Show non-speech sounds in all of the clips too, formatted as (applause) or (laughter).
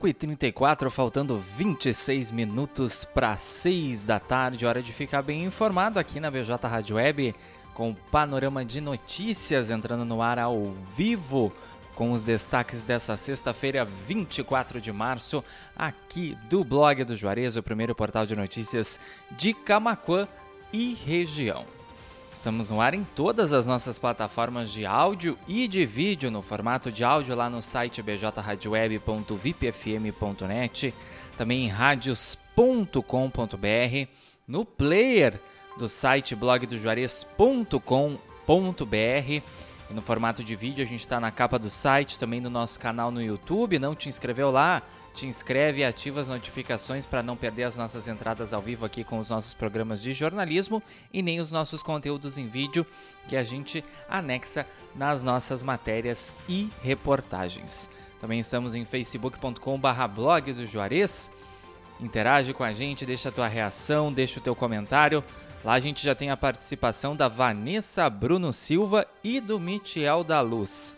5h34, faltando 26 minutos para 6 da tarde. Hora de ficar bem informado aqui na BJ Rádio Web, com o panorama de notícias entrando no ar ao vivo, com os destaques dessa sexta-feira, 24 de março, aqui do blog do Juarez, o primeiro portal de notícias de Camacuã e região. Estamos no ar em todas as nossas plataformas de áudio e de vídeo, no formato de áudio lá no site bjradioweb.vipfm.net, também em radios.com.br, no player do site blogdojuarez.com.br e no formato de vídeo a gente está na capa do site, também no nosso canal no YouTube. Não te inscreveu lá? te inscreve e ativa as notificações para não perder as nossas entradas ao vivo aqui com os nossos programas de jornalismo e nem os nossos conteúdos em vídeo que a gente anexa nas nossas matérias e reportagens. Também estamos em facebook.com/blog do Juarez. Interage com a gente, deixa a tua reação, deixa o teu comentário. Lá a gente já tem a participação da Vanessa Bruno Silva e do Michel da Luz.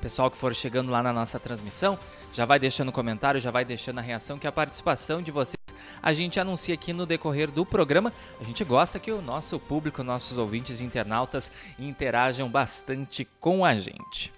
Pessoal que for chegando lá na nossa transmissão, já vai deixando comentário, já vai deixando a reação, que a participação de vocês a gente anuncia aqui no decorrer do programa. A gente gosta que o nosso público, nossos ouvintes internautas interajam bastante com a gente.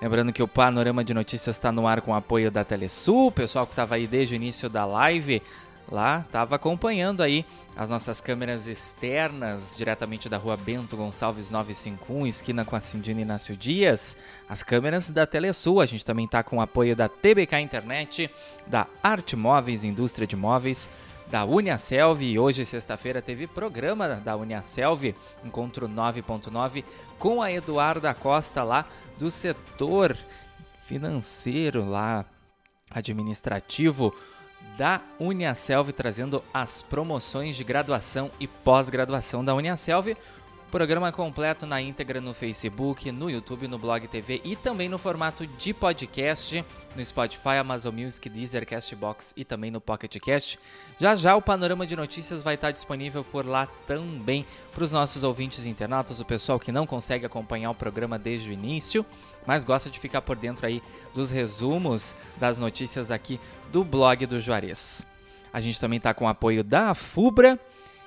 Lembrando que o Panorama de Notícias está no ar com apoio da Telesul, o pessoal que estava aí desde o início da live lá, estava acompanhando aí as nossas câmeras externas, diretamente da rua Bento Gonçalves 951, esquina com a Cindina Inácio Dias, as câmeras da Telesul. A gente também está com o apoio da TBK Internet, da Arte Móveis, Indústria de Móveis, da Uniaselv e hoje, sexta-feira, teve programa da Uniaselv, encontro 9.9, com a Eduarda Costa lá do setor financeiro lá, administrativo, da Uniaselv, trazendo as promoções de graduação e pós-graduação da Uniaselv. Programa completo na íntegra no Facebook, no YouTube, no Blog TV e também no formato de podcast no Spotify, Amazon Music, Deezer, Castbox e também no Pocket Cast. Já já o panorama de notícias vai estar disponível por lá também para os nossos ouvintes internautas, o pessoal que não consegue acompanhar o programa desde o início, mas gosta de ficar por dentro aí dos resumos das notícias aqui do blog do Juarez. A gente também está com o apoio da Fubra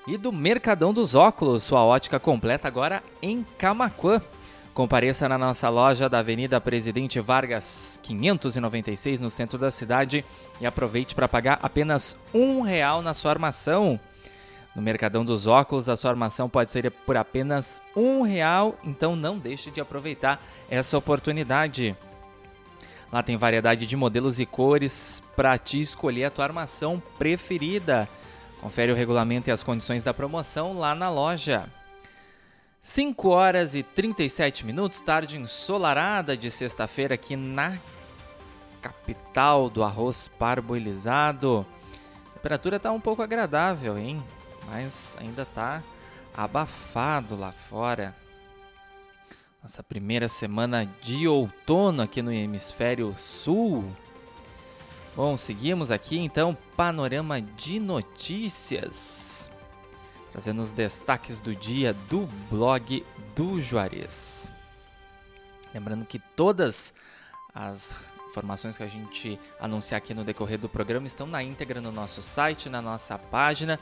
e do Mercadão dos Óculos, sua ótica completa agora em Camacuã. Compareça na nossa loja da Avenida Presidente Vargas 596 no centro da cidade e aproveite para pagar apenas um real na sua armação. No Mercadão dos Óculos, a sua armação pode ser por apenas um real, então não deixe de aproveitar essa oportunidade. Lá tem variedade de modelos e cores para te escolher a tua armação preferida. Confere o regulamento e as condições da promoção lá na loja. 5 horas e 37 minutos, tarde ensolarada de sexta-feira aqui na capital do arroz parboilizado. A temperatura está um pouco agradável, hein? Mas ainda está abafado lá fora. Nossa primeira semana de outono aqui no hemisfério sul. Bom, seguimos aqui então panorama de notícias, trazendo os destaques do dia do blog do Juarez. Lembrando que todas as informações que a gente anunciar aqui no decorrer do programa estão na íntegra no nosso site, na nossa página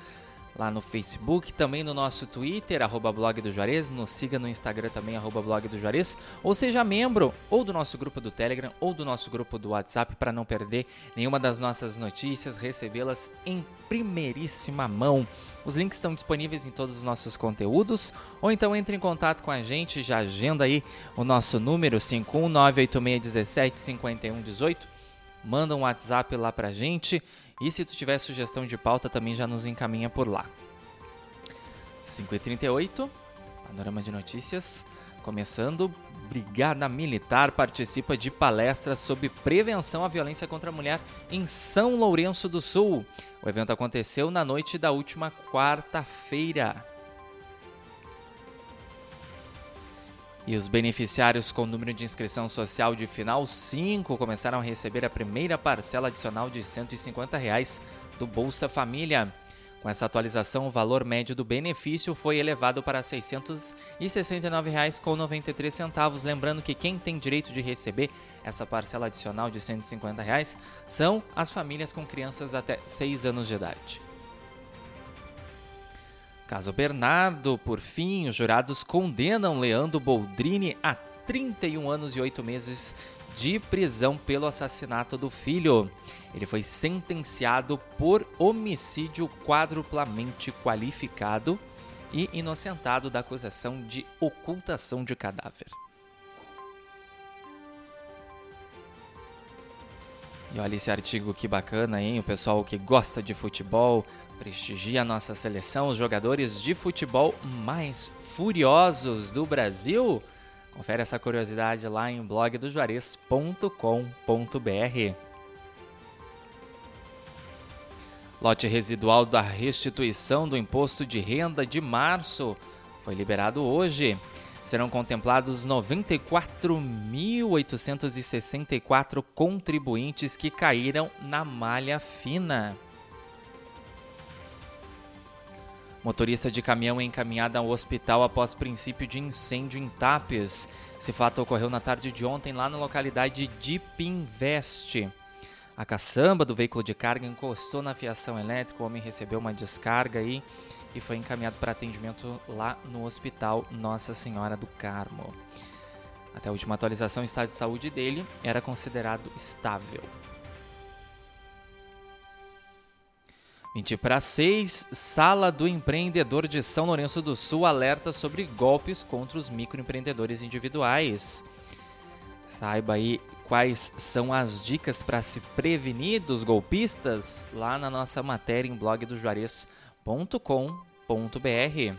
lá no Facebook, também no nosso Twitter, arroba blog do Juarez, nos siga no Instagram também, arroba blog do Juarez, ou seja membro ou do nosso grupo do Telegram ou do nosso grupo do WhatsApp para não perder nenhuma das nossas notícias, recebê-las em primeiríssima mão. Os links estão disponíveis em todos os nossos conteúdos, ou então entre em contato com a gente, já agenda aí o nosso número 51986175118, manda um WhatsApp lá pra gente e se tu tiver sugestão de pauta, também já nos encaminha por lá. 5h38, panorama de notícias. Começando, Brigada Militar participa de palestra sobre prevenção à violência contra a mulher em São Lourenço do Sul. O evento aconteceu na noite da última quarta-feira. E os beneficiários com número de inscrição social de final 5 começaram a receber a primeira parcela adicional de 150 reais do Bolsa Família. Com essa atualização, o valor médio do benefício foi elevado para R$ 669,93. Lembrando que quem tem direito de receber essa parcela adicional de 150 reais são as famílias com crianças até 6 anos de idade. Caso Bernardo, por fim, os jurados condenam Leandro Boldrini a 31 anos e 8 meses de prisão pelo assassinato do filho. Ele foi sentenciado por homicídio quadruplamente qualificado e inocentado da acusação de ocultação de cadáver. E olha esse artigo que bacana, hein? O pessoal que gosta de futebol prestigia a nossa seleção, os jogadores de futebol mais furiosos do Brasil. Confere essa curiosidade lá em blogdojuarez.com.br. Lote residual da restituição do imposto de renda de março foi liberado hoje. Serão contemplados 94.864 contribuintes que caíram na malha fina. Motorista de caminhão é encaminhada ao hospital após princípio de incêndio em Tapes. Esse fato ocorreu na tarde de ontem lá na localidade de Pinveste. A caçamba do veículo de carga encostou na fiação elétrica, o homem recebeu uma descarga aí e foi encaminhado para atendimento lá no hospital Nossa Senhora do Carmo. Até a última atualização, o estado de saúde dele era considerado estável. 20 para 6, Sala do Empreendedor de São Lourenço do Sul alerta sobre golpes contra os microempreendedores individuais. Saiba aí quais são as dicas para se prevenir dos golpistas lá na nossa matéria em blogdojuarez.com.br.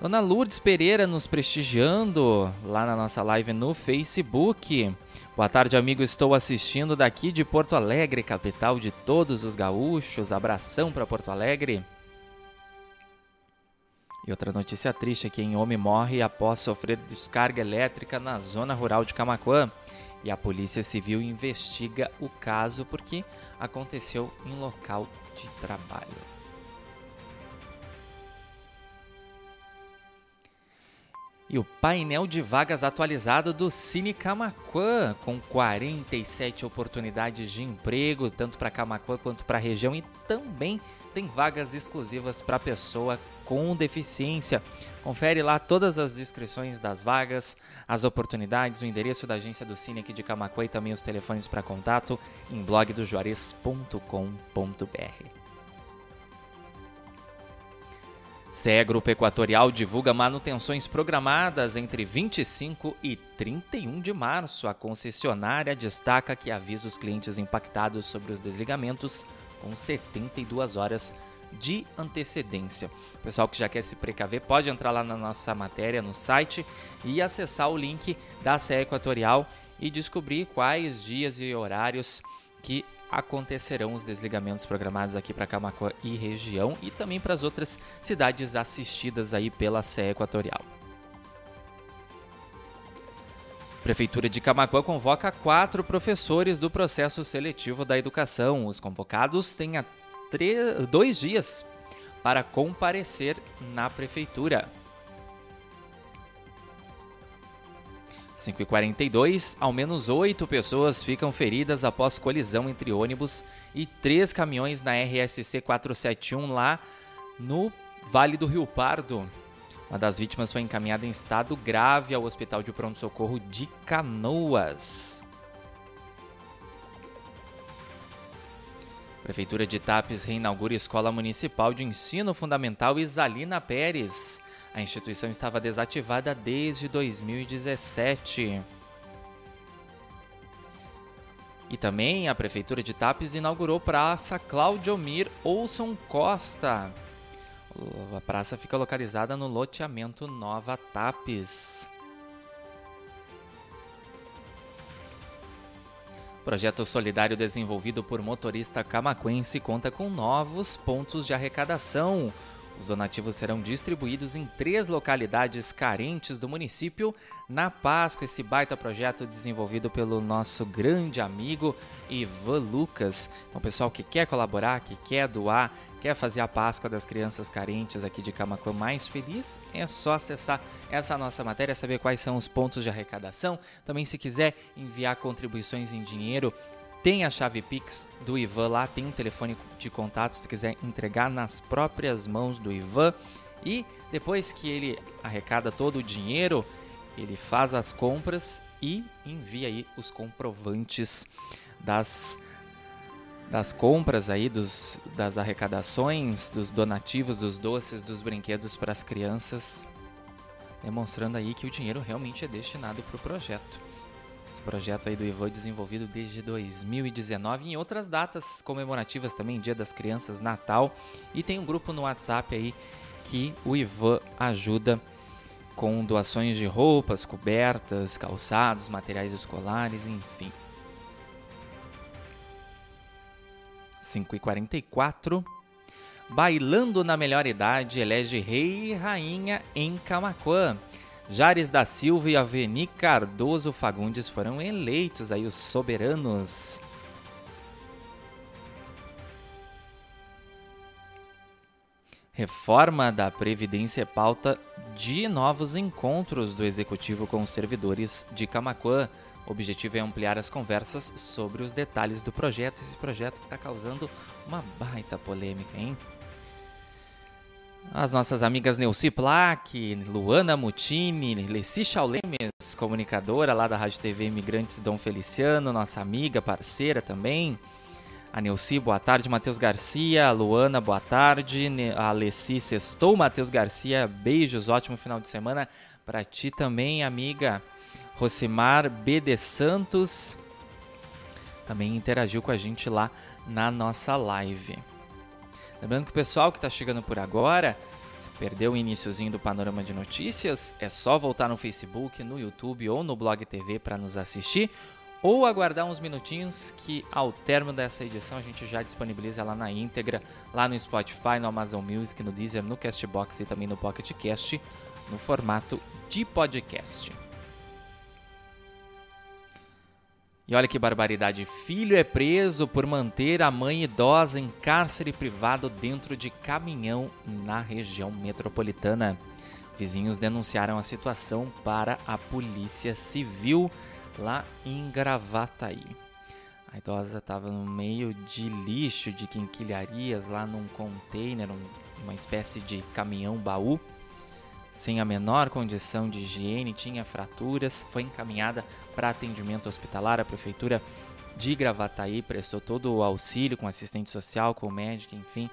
Dona Lourdes Pereira nos prestigiando lá na nossa live no Facebook. Boa tarde, amigo. Estou assistindo daqui de Porto Alegre, capital de todos os gaúchos. Abração para Porto Alegre. E outra notícia triste aqui: em homem morre após sofrer descarga elétrica na zona rural de Camacuã. E a Polícia Civil investiga o caso porque aconteceu em local de trabalho. E o painel de vagas atualizado do Cine Camaquã, com 47 oportunidades de emprego, tanto para Camaquã quanto para a região, e também tem vagas exclusivas para pessoa com deficiência. Confere lá todas as descrições das vagas, as oportunidades, o endereço da agência do Cine aqui de Camaquã e também os telefones para contato em blogdojuarez.com.br. CE Grupo Equatorial divulga manutenções programadas entre 25 e 31 de março. A concessionária destaca que avisa os clientes impactados sobre os desligamentos com 72 horas de antecedência. O pessoal que já quer se precaver pode entrar lá na nossa matéria no site e acessar o link da CE Equatorial e descobrir quais dias e horários que acontecerão os desligamentos programados aqui para Camacuã e região e também para as outras cidades assistidas aí pela CE Equatorial. Prefeitura de Camacuã convoca quatro professores do processo seletivo da educação. Os convocados têm dois dias para comparecer na prefeitura. 5h42, ao menos oito pessoas ficam feridas após colisão entre ônibus e três caminhões na RSC 471 lá no Vale do Rio Pardo. Uma das vítimas foi encaminhada em estado grave ao Hospital de Pronto-Socorro de Canoas. Prefeitura de Tapes reinaugura Escola Municipal de Ensino Fundamental Isalina Pérez. A instituição estava desativada desde 2017. E também a Prefeitura de Tapes inaugurou Praça Claudio Mir Olson Costa. A praça fica localizada no loteamento Nova Tapes. Projeto solidário desenvolvido por motorista camaquense conta com novos pontos de arrecadação. Os donativos serão distribuídos em três localidades carentes do município na Páscoa, esse baita projeto desenvolvido pelo nosso grande amigo Ivan Lucas. Então, pessoal que quer colaborar, que quer doar, quer fazer a Páscoa das crianças carentes aqui de Camacuã mais feliz, é só acessar essa nossa matéria, saber quais são os pontos de arrecadação. Também, se quiser enviar contribuições em dinheiro, tem a chave Pix do Ivan lá, tem um telefone de contato se quiser entregar nas próprias mãos do Ivan. E depois que ele arrecada todo o dinheiro, ele faz as compras e envia aí os comprovantes das das compras aí dos das arrecadações, dos donativos, dos doces, dos brinquedos para as crianças, demonstrando aí que o dinheiro realmente é destinado para o projeto. Esse projeto aí do Ivan desenvolvido desde 2019 em outras datas comemorativas também, Dia das Crianças, Natal, e tem um grupo no WhatsApp aí que o Ivan ajuda com doações de roupas, cobertas, calçados, materiais escolares, enfim. 5 e 44 Bailando na melhor idade elege rei e rainha em Camacuã. Jares da Silva e Aveni Cardoso Fagundes foram eleitos aí os soberanos. Reforma da Previdência é pauta de novos encontros do Executivo com os servidores de Camacuã. O objetivo é ampliar as conversas sobre os detalhes do projeto, esse projeto que está causando uma baita polêmica, hein? As nossas amigas Neuci Plaque, Luana Mutini, Leci Chaulemes, comunicadora lá da Rádio TV Imigrantes Dom Feliciano, nossa amiga, parceira também. A Neuci, boa tarde. Matheus Garcia, a Luana, boa tarde. A Leci Sextou, Matheus Garcia, beijos, ótimo final de semana para ti também, amiga. Rosimar BD Santos também interagiu com a gente lá na nossa live. Lembrando que o pessoal que está chegando por agora, se perdeu o iníciozinho do Panorama de Notícias, é só voltar no Facebook, no YouTube ou no Blog TV para nos assistir ou aguardar uns minutinhos que ao término dessa edição a gente já disponibiliza lá na íntegra, lá no Spotify, no Amazon Music, no Deezer, no Castbox e também no Pocket Cast, no formato de podcast. E olha que barbaridade: filho é preso por manter a mãe idosa em cárcere privado dentro de caminhão na região metropolitana. Vizinhos denunciaram a situação para a Polícia Civil lá em Gravataí. A idosa estava no meio de lixo, de quinquilharias, lá num container, um, uma espécie de caminhão baú sem a menor condição de higiene, tinha fraturas, foi encaminhada para atendimento hospitalar. A prefeitura de Gravataí prestou todo o auxílio com assistente social, com médico, enfim,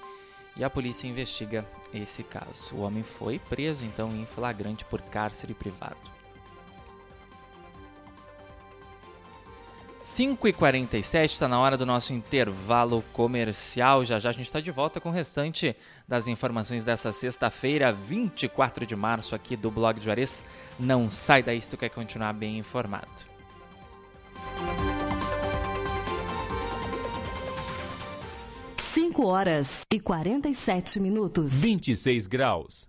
e a polícia investiga esse caso. O homem foi preso então em flagrante por cárcere privado. 5h47 está na hora do nosso intervalo comercial. Já já a gente está de volta com o restante das informações dessa sexta-feira, 24 de março, aqui do Blog de Juarez. Não sai daí se tu quer continuar bem informado. Cinco horas e 47 minutos. 26 graus.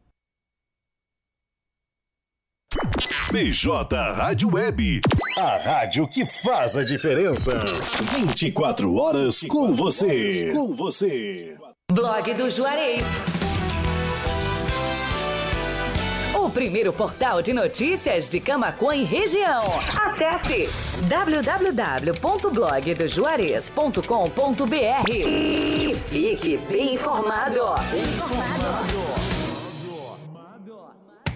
BJ Rádio Web. A rádio que faz a diferença. 24 horas com você. Com você. Blog do Juarez. O primeiro portal de notícias de Camacuã e região. Acesse www.blogdojuarez.com.br e fique bem informado. Bem informado.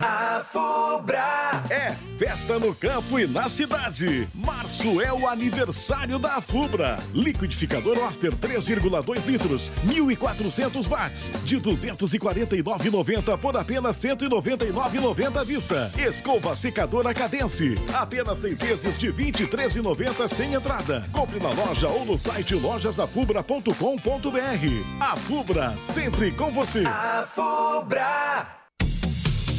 A Fubra. É festa no campo e na cidade. Março é o aniversário da Fubra. Liquidificador Oster 3,2 litros, 1.400 watts, de 249,90 por apenas 199,90 à vista. Escova secadora Cadence, apenas seis vezes de 23,90 sem entrada. Compre na loja ou no site lojasdafubra.com.br. A Fubra, sempre com você. A Fubra.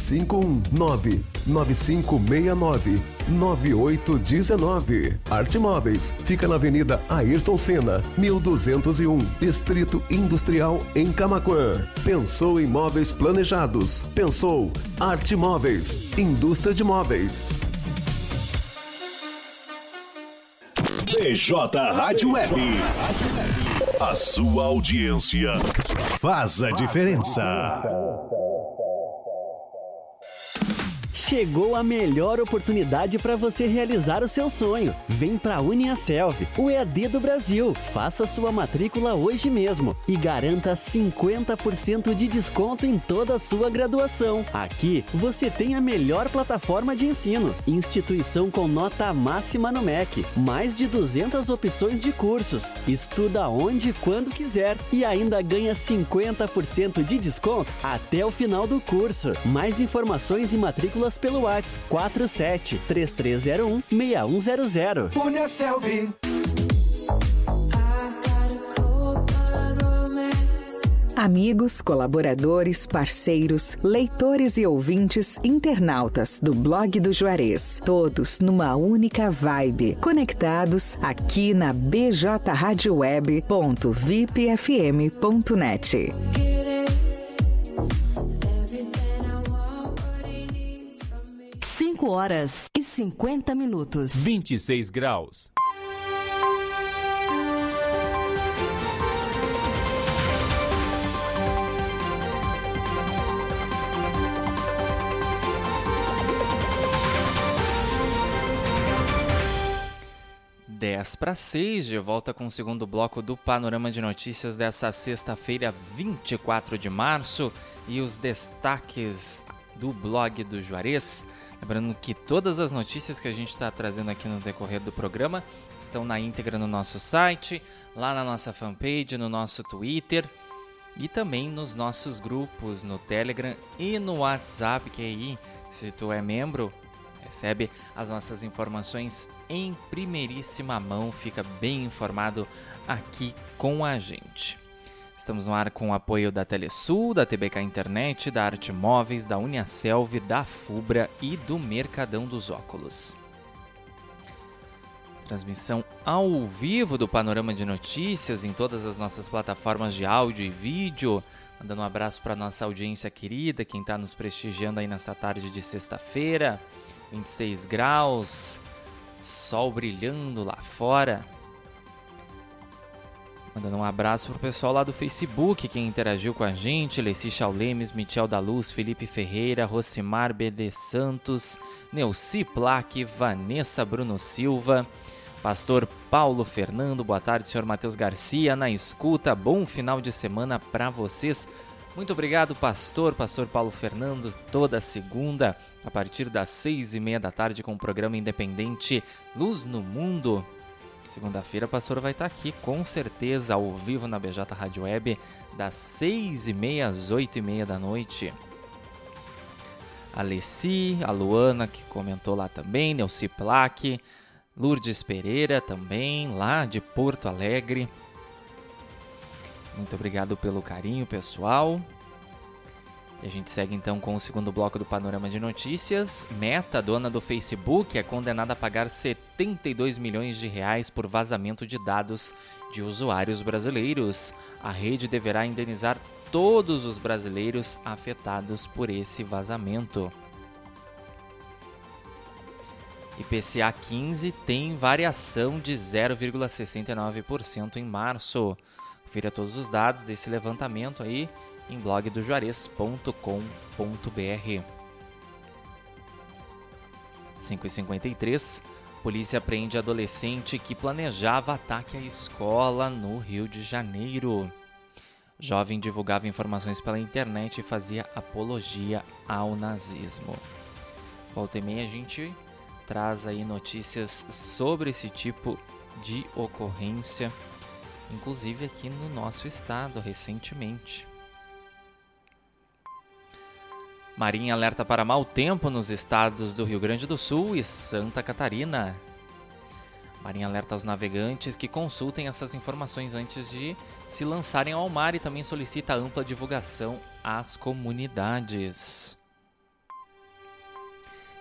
519 9569 9819. Arte Móveis fica na Avenida Ayrton Senna, 1201, Distrito Industrial em Camaquã. Pensou em móveis planejados? Pensou Arte Móveis, indústria de móveis. BJ Rádio Web. A sua audiência faz a diferença. Chegou a melhor oportunidade para você realizar o seu sonho. Vem para a Uniaselv, o EAD do Brasil. Faça sua matrícula hoje mesmo e garanta 50% de desconto em toda a sua graduação. Aqui você tem a melhor plataforma de ensino, instituição com nota máxima no MEC, mais de 200 opções de cursos. Estuda onde e quando quiser e ainda ganha 50% de desconto até o final do curso. Mais informações e matrículas pelo WhatsApp 47 3301 6100. Punha Selvi. Amigos, colaboradores, parceiros, leitores e ouvintes, internautas do blog do Juarez, todos numa única vibe, conectados aqui na bjradioweb.vipfm.net. horas e 50 minutos. 26 graus. Dez para seis, de volta com o segundo bloco do Panorama de Notícias dessa sexta-feira, 24 de março, e os destaques do blog do Juarez. Lembrando que todas as notícias que a gente está trazendo aqui no decorrer do programa estão na íntegra no nosso site, lá na nossa fanpage, no nosso Twitter e também nos nossos grupos no Telegram e no WhatsApp, que aí, se tu é membro, recebe as nossas informações em primeiríssima mão, fica bem informado aqui com a gente. Estamos no ar com o apoio da Telesul, da TBK Internet, da Arte Móveis, da Uniaselv, da Fubra e do Mercadão dos Óculos. Transmissão ao vivo do Panorama de Notícias em todas as nossas plataformas de áudio e vídeo. Mandando um abraço para nossa audiência querida, quem está nos prestigiando aí nessa tarde de sexta-feira. 26 graus, sol brilhando lá fora. Mandando um abraço pro pessoal lá do Facebook, quem interagiu com a gente, Leci Chaulemes, Michel da Luz, Felipe Ferreira, Rosimar BD Santos, Neuci Plaque, Vanessa Bruno Silva, Pastor Paulo Fernando, boa tarde, senhor Matheus Garcia, na escuta, bom final de semana para vocês. Muito obrigado, pastor, pastor Paulo Fernando, toda segunda, a partir das seis e meia da tarde, com o programa independente Luz no Mundo. Segunda-feira, a pastora vai estar aqui, com certeza, ao vivo na BJ Rádio Web, das seis e meia às oito e meia da noite. A Leci, a Luana, que comentou lá também, Neuci Plaque, Lourdes Pereira também, lá de Porto Alegre. Muito obrigado pelo carinho, pessoal. E a gente segue então com o segundo bloco do Panorama de Notícias. Meta, dona do Facebook, é condenada a pagar 72 milhões de reais por vazamento de dados de usuários brasileiros. A rede deverá indenizar todos os brasileiros afetados por esse vazamento. IPCA 15 tem variação de 0,69% em março. Confira todos os dados desse levantamento aí em blogdojuarez.com.br. 5h53, polícia prende adolescente que planejava ataque à escola no Rio de Janeiro. Jovem divulgava informações pela internet e fazia apologia ao nazismo. Volta e meia a gente traz aí notícias sobre esse tipo de ocorrência, inclusive aqui no nosso estado recentemente. Marinha alerta para mau tempo nos estados do Rio Grande do Sul e Santa Catarina. Marinha alerta aos navegantes que consultem essas informações antes de se lançarem ao mar e também solicita ampla divulgação às comunidades.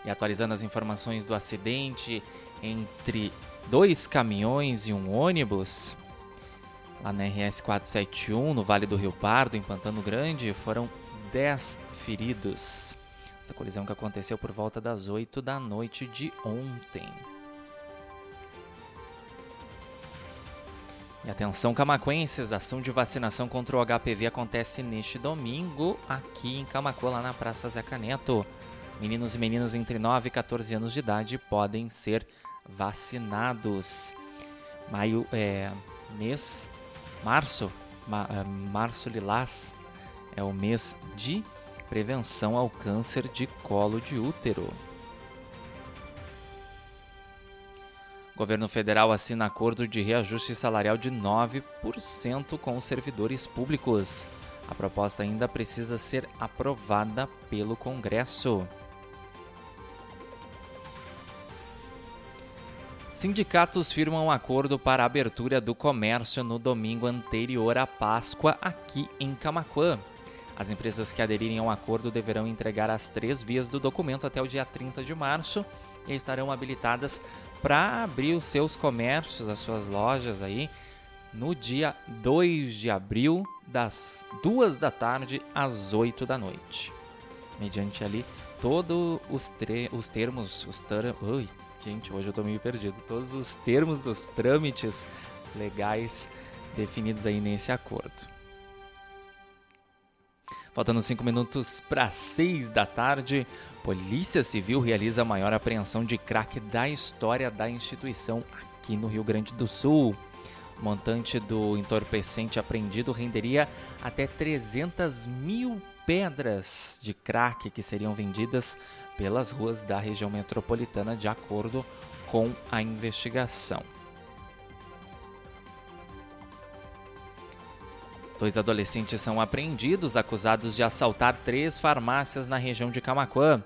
E atualizando as informações do acidente entre dois caminhões e um ônibus, lá na RS 471, no Vale do Rio Pardo, em Pantano Grande, foram 10 feridos. Essa colisão que aconteceu por volta das 8 da noite de ontem. E atenção camacuenses, ação de vacinação contra o HPV acontece neste domingo aqui em Camacuã, lá na Praça Zé Caneto. Meninos e meninas entre 9 e 14 anos de idade podem ser vacinados. Maio, é, mês, março, ma, é, março lilás, é o mês de prevenção ao câncer de colo de útero. governo federal assina acordo de reajuste salarial de 9% com os servidores públicos. A proposta ainda precisa ser aprovada pelo Congresso. Sindicatos firmam um acordo para a abertura do comércio no domingo anterior à Páscoa aqui em Camaquã. As empresas que aderirem ao acordo deverão entregar as três vias do documento até o dia 30 de março e estarão habilitadas para abrir os seus comércios, as suas lojas aí, no dia 2 de abril, das 2 da tarde às 8 da noite. Mediante ali todos os, os termos, os Ui, gente, hoje eu tô meio perdido. Todos os termos dos trâmites legais definidos aí nesse acordo. Faltando 5 minutos para 6 da tarde, Polícia Civil realiza a maior apreensão de crack da história da instituição aqui no Rio Grande do Sul. O montante do entorpecente apreendido renderia até 300 mil pedras de crack que seriam vendidas pelas ruas da região metropolitana, de acordo com a investigação. Dois adolescentes são apreendidos acusados de assaltar três farmácias na região de Camaquã.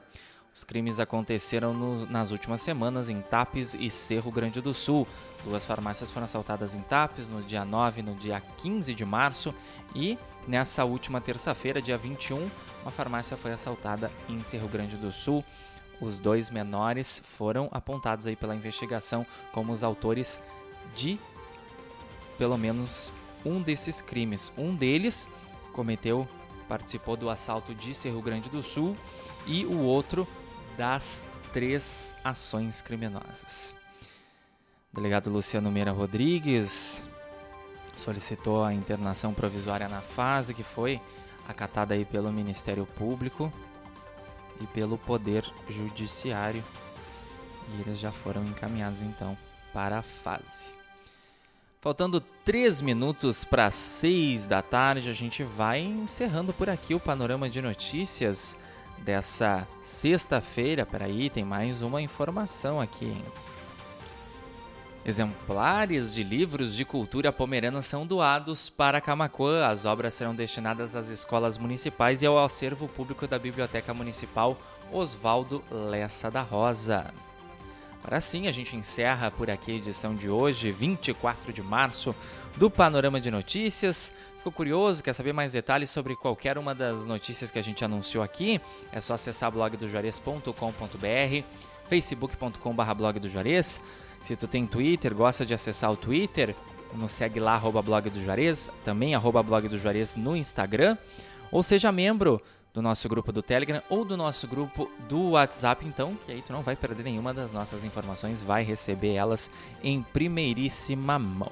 Os crimes aconteceram no, nas últimas semanas em Tapes e Cerro Grande do Sul. Duas farmácias foram assaltadas em Tapes no dia 9 e no dia 15 de março. E nessa última terça-feira, dia 21, uma farmácia foi assaltada em Cerro Grande do Sul. Os dois menores foram apontados aí pela investigação como os autores de pelo menos um desses crimes. Um deles cometeu, participou do assalto de Cerro Grande do Sul e o outro das três ações criminosas. O delegado Luciano Meira Rodrigues solicitou a internação provisória na fase que foi acatada aí pelo Ministério Público e pelo Poder Judiciário. E eles já foram encaminhados então para a fase. Faltando 3 minutos para 6 da tarde, a gente vai encerrando por aqui o panorama de notícias dessa sexta-feira. Peraí, tem mais uma informação aqui, hein? Exemplares de livros de cultura pomerana são doados para Camacuã. As obras serão destinadas às escolas municipais e ao acervo público da Biblioteca Municipal Oswaldo Lessa da Rosa. Agora sim, a gente encerra por aqui a edição de hoje, 24 de março, do Panorama de Notícias. Ficou curioso? Quer saber mais detalhes sobre qualquer uma das notícias que a gente anunciou aqui? É só acessar blogdojuarez.com.br, facebook.com.br blog do Juarez. Se tu tem Twitter, gosta de acessar o Twitter, nos segue lá, arroba blog do Juarez, também arroba blog do Juarez no Instagram. Ou seja membro do nosso grupo do Telegram ou do nosso grupo do WhatsApp, então, que aí tu não vai perder nenhuma das nossas informações, vai receber elas em primeiríssima mão.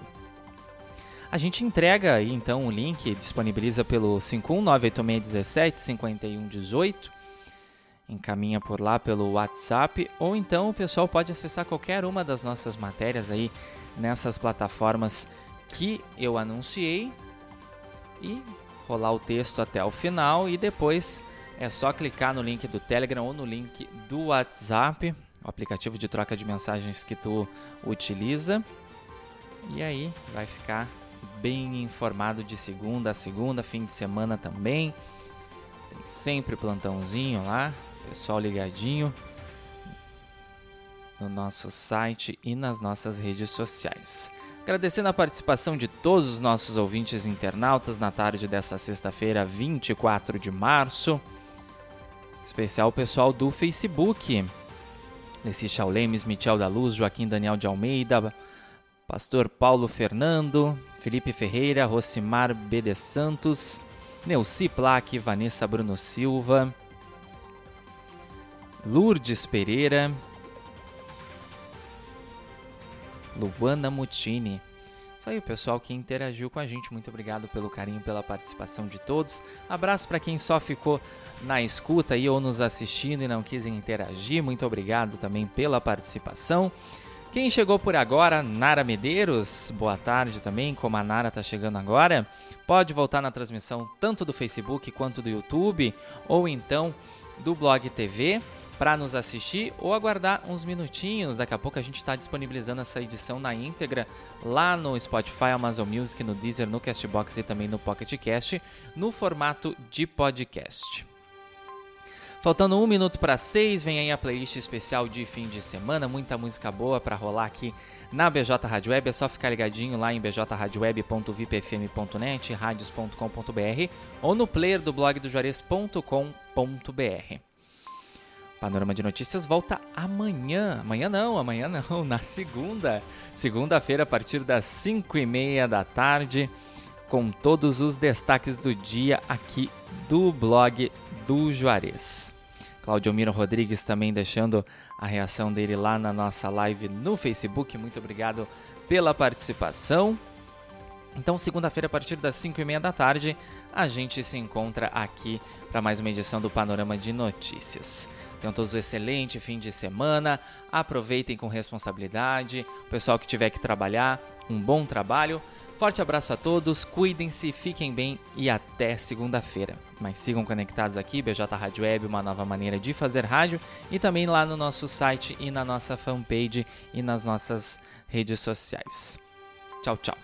A gente entrega aí então o link, disponibiliza pelo 51986175118. encaminha por lá pelo WhatsApp, ou então o pessoal pode acessar qualquer uma das nossas matérias aí nessas plataformas que eu anunciei e rolar o texto até o final e depois é só clicar no link do Telegram ou no link do WhatsApp, o aplicativo de troca de mensagens que tu utiliza. E aí vai ficar bem informado de segunda a segunda, fim de semana também. Tem sempre plantãozinho lá, pessoal ligadinho no nosso site e nas nossas redes sociais. Agradecendo a participação de todos os nossos ouvintes internautas na tarde dessa sexta-feira, 24 de março. Especial pessoal do Facebook. Lessi Chaulemes, Michel da Luz, Joaquim Daniel de Almeida, Pastor Paulo Fernando, Felipe Ferreira, Rosimar B. de Santos, Neuci Plaque, Vanessa Bruno Silva, Lourdes Pereira, Luana Mutini. Isso aí, o pessoal que interagiu com a gente. Muito obrigado pelo carinho, pela participação de todos. Abraço para quem só ficou na escuta aí ou nos assistindo e não quis interagir. Muito obrigado também pela participação. Quem chegou por agora, Nara Medeiros, boa tarde também, como a Nara está chegando agora, pode voltar na transmissão tanto do Facebook quanto do YouTube, ou então do Blog TV para nos assistir ou aguardar uns minutinhos. Daqui a pouco a gente está disponibilizando essa edição na íntegra lá no Spotify, Amazon Music, no Deezer, no Castbox e também no Pocket Cast, no formato de podcast. Faltando um minuto para seis, vem aí a playlist especial de fim de semana, muita música boa para rolar aqui na BJ Rádio Web. É só ficar ligadinho lá em bjradioweb.vipfm.net, radios.com.br ou no player do blog do Juarez.com.br. Panorama de Notícias volta amanhã. Amanhã não, amanhã não, (laughs) na segunda. Segunda-feira, a partir das 5 e meia da tarde, com todos os destaques do dia aqui do blog do Juarez. Claudio Miro Rodrigues também deixando a reação dele lá na nossa live no Facebook. Muito obrigado pela participação. Então, segunda-feira, a partir das 5 e meia da tarde, a gente se encontra aqui para mais uma edição do Panorama de Notícias. Tenham todos um excelente fim de semana, aproveitem com responsabilidade. O pessoal que tiver que trabalhar, um bom trabalho. Forte abraço a todos, cuidem-se, fiquem bem e até segunda-feira. Mas sigam conectados aqui, BJ Rádio Web, uma nova maneira de fazer rádio, e também lá no nosso site e na nossa fanpage e nas nossas redes sociais. Tchau, tchau.